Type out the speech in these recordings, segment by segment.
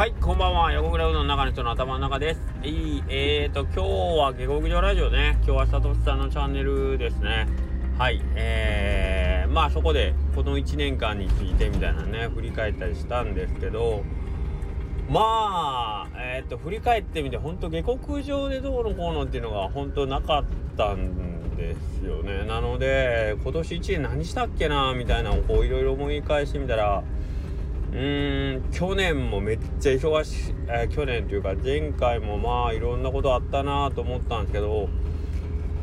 はい、こんばんは。横倉うどんの中の人の頭の中です。いい、えーと、今日は下克上ラジオね。今日はサトシさんのチャンネルですね。はい、えー、まあそこでこの1年間についてみたいなね、振り返ったりしたんですけど、まあ、えっ、と、振り返ってみて、本当下克上でどうのこうのっていうのが本当なかったんですよね。なので、今年1年何したっけな、みたいなのをこういろいろ思い返してみたら、うーん去年もめっちゃ忙しい、えー、去年というか前回もまあいろんなことあったなと思ったんですけど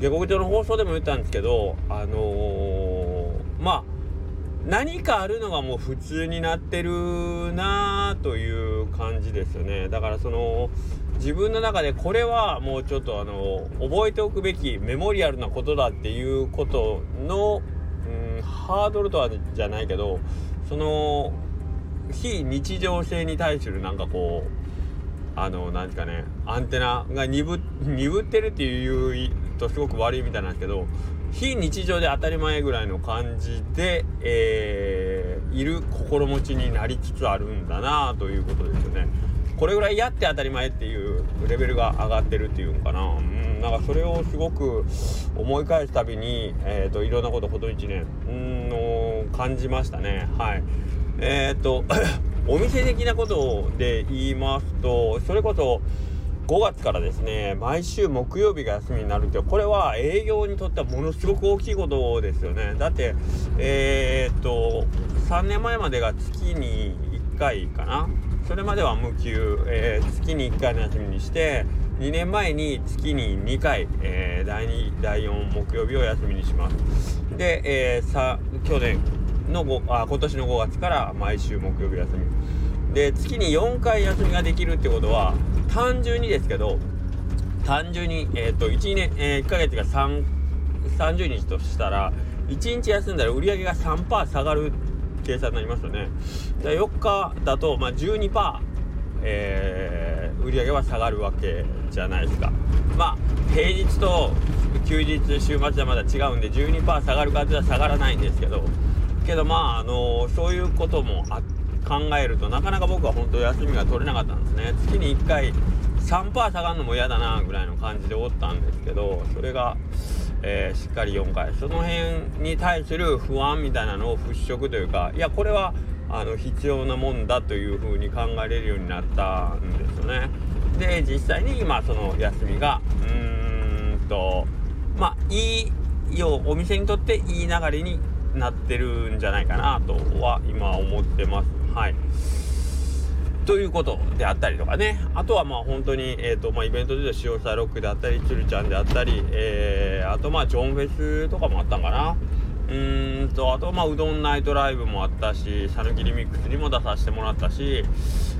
下克上の放送でも言ったんですけどあのー、まあ何かあるのがもう普通になってるなという感じですよね。だからその自分の中でこれはもうちょっとあの覚えておくべきメモリアルなことだっていうことの、うん、ハードルとはじゃないけどその非日常性に対するなんかこうあの何ですかねアンテナが鈍ってるっていうとすごく悪いみたいなんですけど非日常で当たり前ぐらいの感じで、えー、いる心持ちになりつつあるんだなということですよね。これぐらいやって当たり前っていうレベルが上がってるっていうのかな。うんなんかそれをすごく思い返すたびに、えーと、いろんなことほど1年うんの感じましたね。はいえー、っ とお店的なことで言いますとそれこそ5月からですね毎週木曜日が休みになるってこれは営業にとってはものすごく大きいことですよね。だってえー、っと3年前までが月に1回かな。それまでは無給、えー、月に1回の休みにして2年前に月に2回、えー、第2第4木曜日を休みにします。で、えー、さ去年のあ今年の5月から毎週木曜日休み。で月に4回休みができるってことは単純にですけど単純に、えーと、1年、えー、1ヶ月が3 30日としたら1日休んだら売り上げが3%下がる計算になりますよね。で4日だと、まあ、12%、えー、売り上げは下がるわけじゃないですか。まあ平日と休日週末はまだ違うんで12%下がるかっては下がらないんですけどけどまああのそういうことも考えるとなかなか僕は本当休みが取れなかったんですね。月に1回3%下がるのも嫌だなぐらいの感じでおったんですけどそれが、えー、しっかり4回。その辺に対する不安みたいなのを払拭というかいやこれはあの必要なもんだというふうに考えれるようになったんですよね。で実際に今その休みがうーんとまあいいようお店にとっていい流れになってるんじゃないかなとは今思ってます。はい。ということであったりとかね。あとはまあ本当に、えっ、ー、と、まあイベントで言うと塩サロックであったり、つるちゃんであったり、えー、あとまあジョンフェスとかもあったんかな。うーんと、あとまあうどんナイトライブもあったし、さぬきリミックスにも出させてもらったし、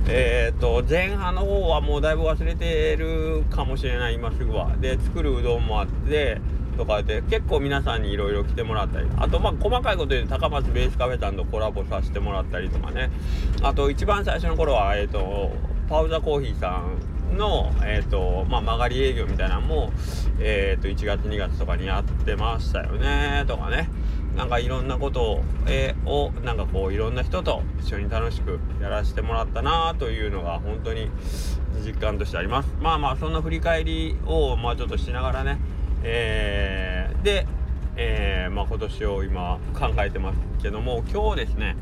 えっ、ー、と、前半の方はもうだいぶ忘れてるかもしれない、今すぐは。で、作るうどんもあって、とかで結構皆さんにいろいろ来てもらったりあとまあ細かいことで高松ベースカフェさんとコラボさせてもらったりとかね。あと一番最初の頃はえっ、ー、とパウザコーヒーさんの、えーとまあ、曲がり営業みたいなのも、えーと、1月2月とかにやってましたよねとかね。なんかいろんなことを,、えー、をなんかこういろんな人と一緒に楽しくやらせてもらったなというのが本当に実感としてあります。まあまあそんな振り返りをまあちょっとしながらねえー、で、えー、まあ、今年を今考えてますけども今日ですね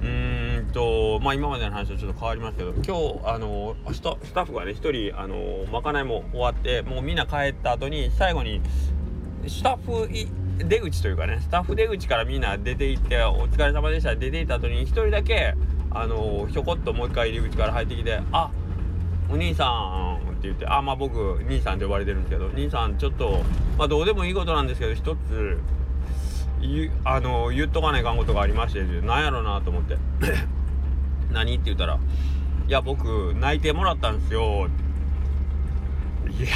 うーんとまあ今までの話とちょっと変わりますけど今日あのスタッフがね1人あのまかないも終わってもうみんな帰った後に最後にスタッフ出口というかねスタッフ出口からみんな出て行ってお疲れ様でした出て行った後に1人だけあのひょこっともう一回入り口から入ってきて「あお兄さんって言ってあまあ僕兄さんで呼ばれてるんですけど兄さんちょっとまあどうでもいいことなんですけど一つあの言っとかないかんことがありましてなんやろうなと思って。何って言ったら「いや僕内定もらったんですよ」いや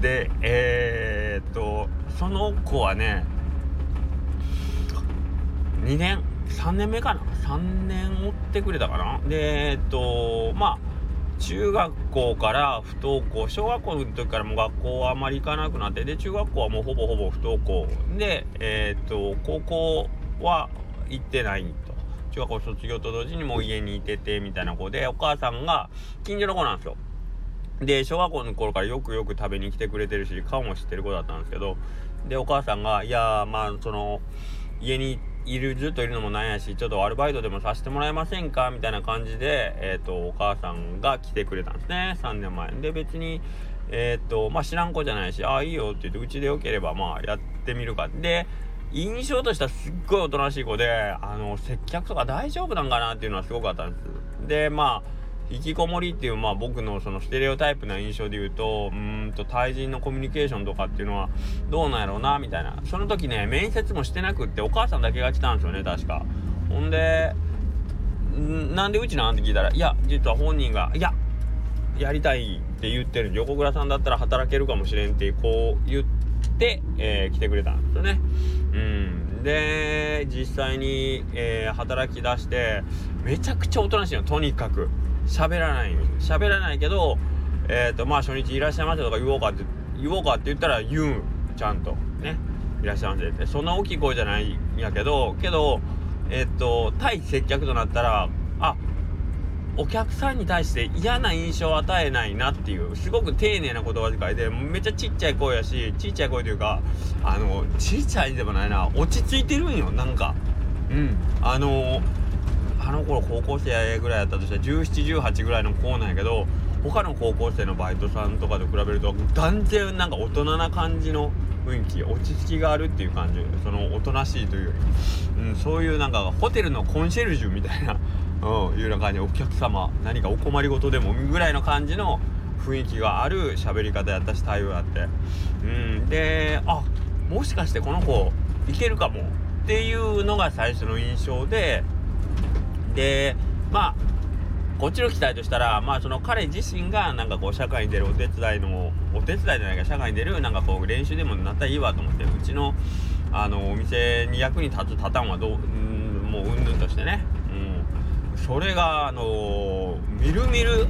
でえー、っとその子はね2年3年目かな？3年追ってくれたかな？でえー、っとまあ中学校から不登校小学校の時からもう学校はあまり行かなくなってで中学校はもうほぼほぼ不登校でえー、っと高校は行ってないと。中学校卒業と同時にもう家にいててみたいな子でお母さんが近所の子なんですよ。で小学校の頃からよくよく食べに来てくれてるし顔も知ってる子だったんですけどでお母さんがいやまあその家に行っているずっといるのもなんやしちょっとアルバイトでもさせてもらえませんか？みたいな感じで、えーと、お母さんが来てくれたんですね。3年前。で別にえっ、ー、とまあ知らん子じゃないしああいいよって言ってうちでよければまあやってみるか。で印象としてはすっごいおとなしい子であの接客とか大丈夫なんかなっていうのはすごかったんです。でまあ引きこもりっていうまあ僕のそのステレオタイプな印象で言うとうんと対人のコミュニケーションとかっていうのはどうなんやろうなみたいな。その時ね面接もしてなくってお母さんだけが来たんですよね確か。ほんでなんでうちなん？て聞いたらいや実は本人がいややりたいって言ってる。横倉さんだったら働けるかもしれんってこう言って、えー、来てくれたんですよね。うん。で実際に、えー、働き出してめちゃくちゃおとなしいのとにかく。喋らない喋らないけどえっ、ー、とまあ初日いらっしゃいませとか言おうかって言おうかって言ったら言うちゃんと。ね。いらっしゃいませって。そんな大きい声じゃないんやけどけどえっ、ー、と対接客となったらあお客さんに対して嫌な印象を与えないなっていうすごく丁寧な言葉遣いでめっちゃちっちゃい声やしちっちゃい声というかあのちっちゃいでもないな落ち着いてるんよなんか。うん。あのあの頃高校生ぐらいやったとしたら1718ぐらいの子なんやけど他の高校生のバイトさんとかと比べると断然なんか大人な感じの雰囲気落ち着きがあるっていう感じ。そのおとなしいというより、うん、そういうなんかホテルのコンシェルジュみたいな、うん、いうような感じお客様何かお困りごとでもぐらいの感じの雰囲気がある喋り方やったし対応やって、うん、であもしかしてこの子いけるかもっていうのが最初の印象ででまあこっちの期待としたらまあその彼自身がなんかこう社会に出るお手伝いのお手伝いじゃないか社会に出るなんかこう練習でもなったらいいわと思ってうちのあのお店に役に立つパターンはどう、うん、もううんぬんとしてね、うん、それがあのみるみる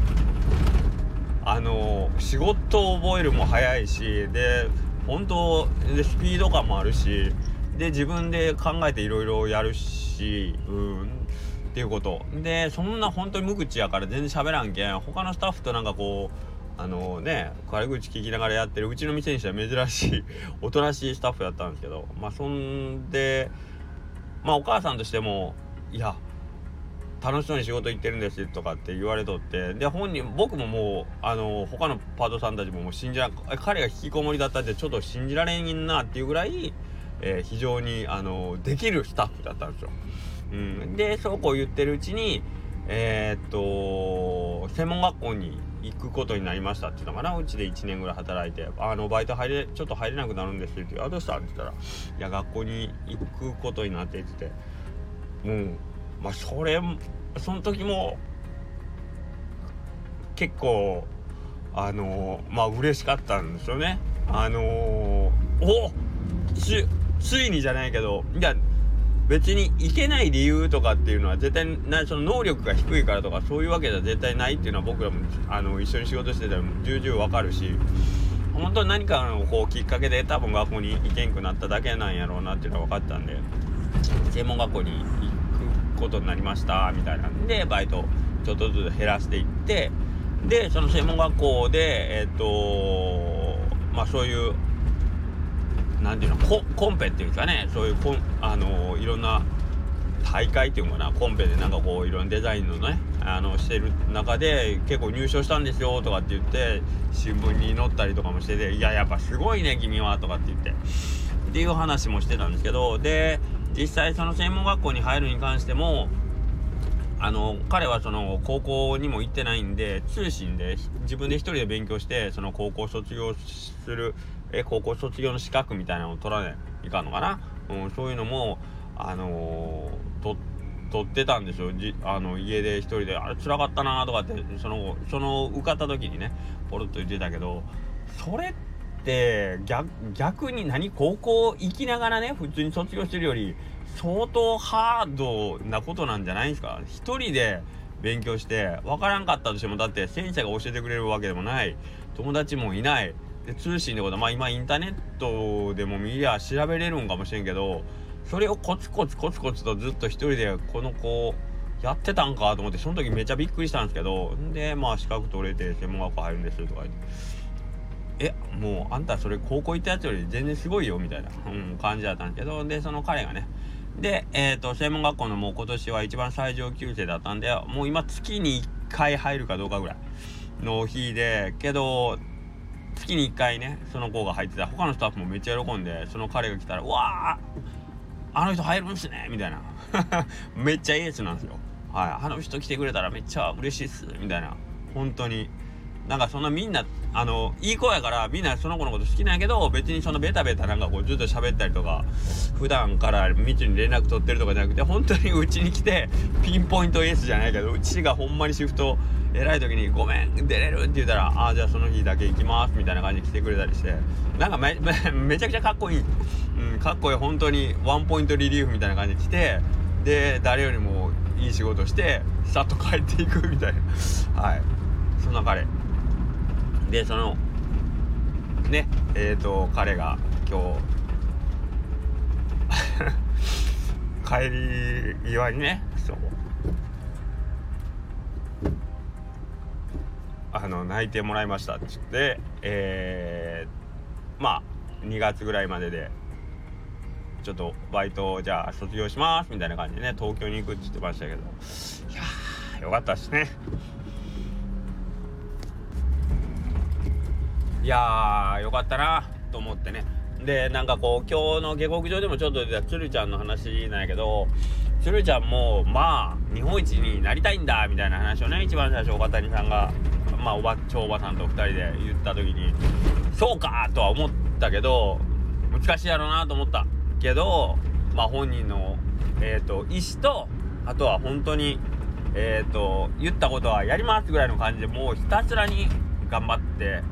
あの仕事を覚えるも早いしで本当でスピード感もあるしで自分で考えていろいろやるし、うん、ていうこと。でそんな本当に無口やから全然喋らんけん。他のスタッフとなんかこうあのね悪口聞きながらやってるうちの店にしては珍しい おとなしいスタッフやったんですけど。まあそんでまあお母さんとしてもいや楽しそうに仕事行ってるんですとかって言われとって。で本人僕ももうあの他のパートさんたちももう信じらん彼が引きこもりだったってちょっと信じられんなっていうぐらい、えー、非常にあのできるスタッフだったんですよ。うん、でそうこう言ってるうちにえー、っと専門学校に行くことになりましたっていうのかな？うちで1年ぐらい働いて「あのバイト入れちょっと入れなくなるんです」って言って「あどうした?」って言ったら「いや学校に行くことになって」って言ってうまあそれその時も結構あのまあ嬉しかったんですよね。あのおつついにじゃないけどいや別にいけない理由とかっていうのは絶対なその能力が低いからとかそういうわけじゃ絶対ないっていうのは僕らもあの一緒に仕事してたら重々わかるし本当に何かのこうきっかけで多分学校に行けんくなっただけなんやろうなっていうのは分かったんで専門学校に行くことになりましたみたいなんでバイトちょっとずつ減らしていってでその専門学校でえっ、とまあそういう何ていうのココンペっていうかね。そういうコンあのいろんな大会っていうのかな。コンペでなんかこういろんなデザインのねあのしてる中で結構入賞したんですよとかって言って新聞に載ったりとかもしてていややっぱすごいね君はとかって言って。っていう話もしてたんですけどで実際その専門学校に入るに関してもあの彼はその高校にも行ってないんで通信で自分で一人で勉強してその高校卒業するえ高校卒業の資格みたいなのを取らないかんのかな、うん、そういうのもあのー、取ってたんですよじあの家で一人で「あれ辛かったな」とかってそのその受かった時にねポロッと言ってたけどそれって逆逆に何？高校行きながらね普通に卒業してるより相当ハードなことなんじゃないですか？一人で勉強して分からんかったとしてもだって先生が教えてくれるわけでもない。友達もいない。で通信ってことはまあ今インターネットでも見りゃ調べれるんかもしれんけどそれをコツコツコツコツとずっと一人でこの子やってたんかと思ってその時めっちゃびっくりしたんですけどでまあ資格取れて専門学校入るんですとか言って。えもうあんたそれ高校行ったやつより全然すごいよみたいな、うん、感じだったんですけどでその彼がねで、えっ、ー、と専門学校のもう今年は一番最上級生だったんでもう今月に1回入るかどうかぐらいの日でけど月に1回ねその子が入ってた。他のスタッフもめっちゃ喜んでその彼が来たら「うわああの人入るんすね」みたいな。めっちゃエースなんですよ。はい。あの人来てくれたらめっちゃ嬉しいっす。みたいな。本当に。なんかそんなみんなあのいい子やからみんなその子のこと好きなんやけど別にそのベタベタなんかこうずっと喋ったりとか普段からみちに連絡取ってるとかじゃなくて本当にうちに来てピンポイントエースじゃないけどうちがほんまにシフト偉い時に「ごめん出れる」って言ったら「ああじゃあその日だけ行きます」みたいな感じで来てくれたりして。なんかめ めちゃくちゃかっこいい、うん、かっこいい。本当にワンポイントリリーフみたいな感じで来てで誰よりもいい仕事してさっと帰っていくみたいな。はい。そんな彼。でそのねえっ、ー、と彼が今日 帰り際にねそう。あの泣いてもらいましたって言ってえー、まあ2月ぐらいまででちょっとバイトじゃあ卒業しますみたいな感じでね東京に行くって言ってましたけどいやーよかったっすね。いやーよかったなと思ってね。でなんかこう今日の下克上でもちょっと出た鶴ちゃんの話なんやけど鶴ちゃんもまあ日本一になりたいんだみたいな話をね一番最初岡谷さんがまあおば超おばさんと2人で言った時にそうかとは思ったけど難しいやろうなと思ったけどまあ本人のえっ、ー、と意思とあとは本当にえっ、ー、と言ったことはやりますぐらいの感じでもうひたすらに頑張って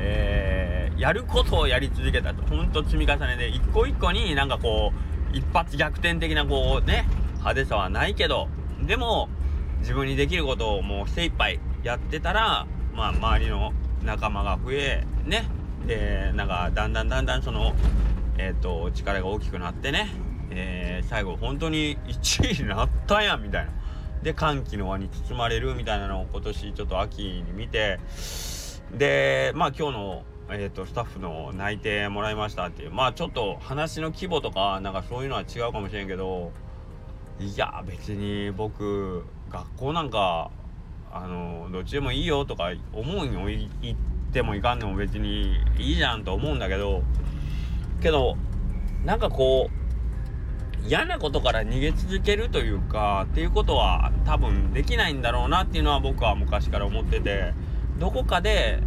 えー、やることをやり続けたと。ほんと積み重ねで、一個一個になんかこう、一発逆転的なこうね、派手さはないけど、でも、自分にできることをもう精一杯やってたら、まあ、周りの仲間が増え、ね。で、なんか、だんだんだんだんその、えっ、ー、と、力が大きくなってね、えー、最後、本当に1位になったやん、みたいな。で、歓喜の輪に包まれるみたいなのを今年ちょっと秋に見て、でまあ今日の、えーと、スタッフの内定もらいましたっていうまあちょっと話の規模とかなんかそういうのは違うかもしれんけどいや別に僕学校なんかあのどっちでもいいよとか思うよ言ってもいかんでも別にいいじゃんと思うんだけどけどなんかこう嫌なことから逃げ続けるというかっていうことは多分できないんだろうなっていうのは僕は昔から思ってて。どこかで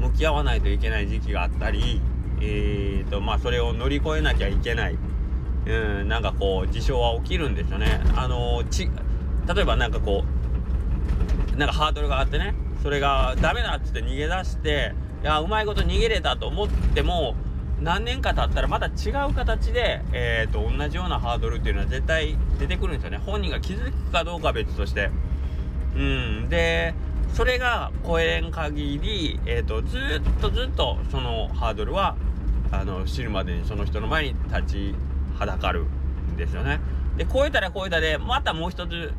向き合わないといけない時期があったり、えーとまあ、それを乗り越えなきゃいけない、うん、なんかこう事象は起きるんですよね。あのち例えばなんかこうなんかハードルがあってねそれがダメだっつって逃げ出していやうまいこと逃げれたと思っても何年か経ったらまた違う形で、えーと、同じようなハードルっていうのは絶対出てくるんですよね。本人が気づくかどうかは別として。うん。でそれが超えん限り、えーと、ずっとずっとそのハードルはあの知るまでにその人の前に立ちはだかるんですよね。で超えたら超えたでまたもう一つ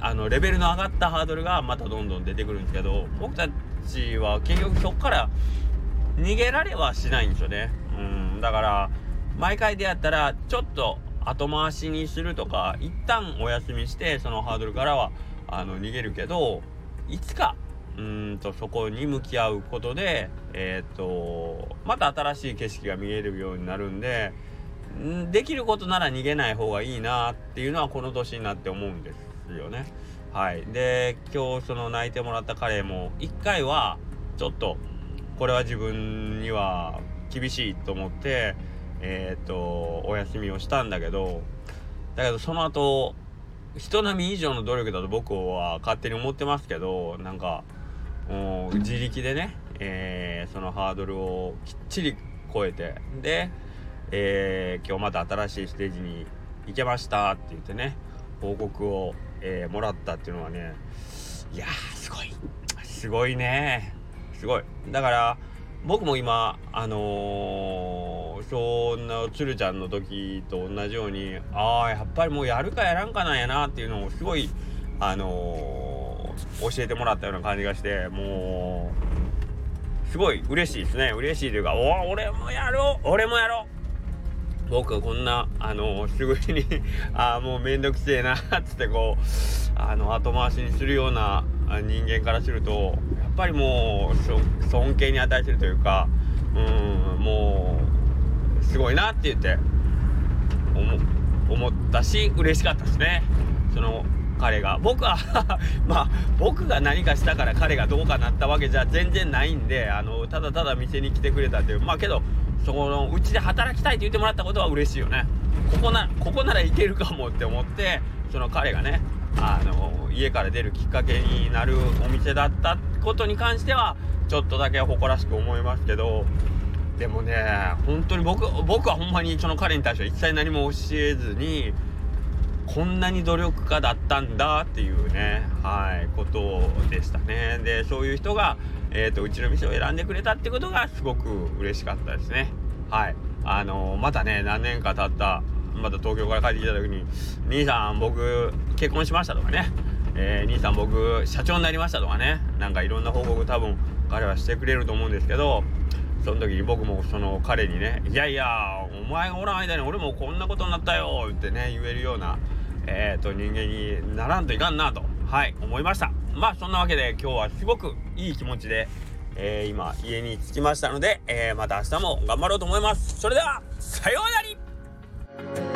あのレベルの上がったハードルがまたどんどん出てくるんですけど僕たちは結局そこから逃げられはしないんですよね。うんだから毎回出会ったらちょっと後回しにするとか一旦お休みしてそのハードルからはあの逃げるけどいつかうんとそこに向き合うことで、えーと、また新しい景色が見えるようになるんでできることなら逃げない方がいいなっていうのはこの年になって思うんですよね。はい、で今日その泣いてもらった彼も1回はちょっとこれは自分には厳しいと思ってえっ、ー、とお休みをしたんだけどだけどその後人並み以上の努力だと僕は勝手に思ってますけどなんか自力でね、えー、そのハードルをきっちり超えてで、えー、今日また新しいステージに行けましたって言ってね報告を、えー、もらったっていうのはねいやすごい。すごいね。すごい。だから僕も今あのー、そんな鶴ちゃんの時と同じようにああやっぱりもうやるかやらんかなんやなっていうのをすごいあのー、教えてもらったような感じがしてもうすごい嬉しいですね。嬉しいというかお俺もやろう俺もやろう。僕はこんなあの、すぐに ああもうめんどくせえなっつってこうあの後回しにするような人間からするとやっぱりもう尊敬に値するというかうんもうすごいなって言って思ったし嬉しかったですね。その彼が。僕は まあ僕が何かしたから彼がどうかなったわけじゃ全然ないんであのただただ店に来てくれたっていう。まあけどそこのうちで働きたいって言ってもらったことは嬉しいよね。ここなここならいけるかもって思ってその彼がねあの家から出るきっかけになるお店だったことに関してはちょっとだけ誇らしく思いますけどでもね本当に僕僕はほんまにその彼に対しては一切何も教えずにこんなに努力家だったんだっていうねはいことでしたね。でそういう人が、えーと、うちの店を選んでくれたってことがすごく嬉しかったですね。はい。あのー、またね何年か経ったまた東京から帰ってきた時に「兄さん僕結婚しました」とかね「えー、兄さん僕社長になりました」とかね。なんかいろんな報告多分彼はしてくれると思うんですけどその時に僕もその彼にね「いやいやお前がおらん間に俺もこんなことになったよ」ってね言えるような、えーと、人間にならんといかんなとはい思いました。まあそんなわけで今日はすごくいい気持ちで、えー、今家に着きましたので、えー、また明日も頑張ろうと思います。それではさようなら。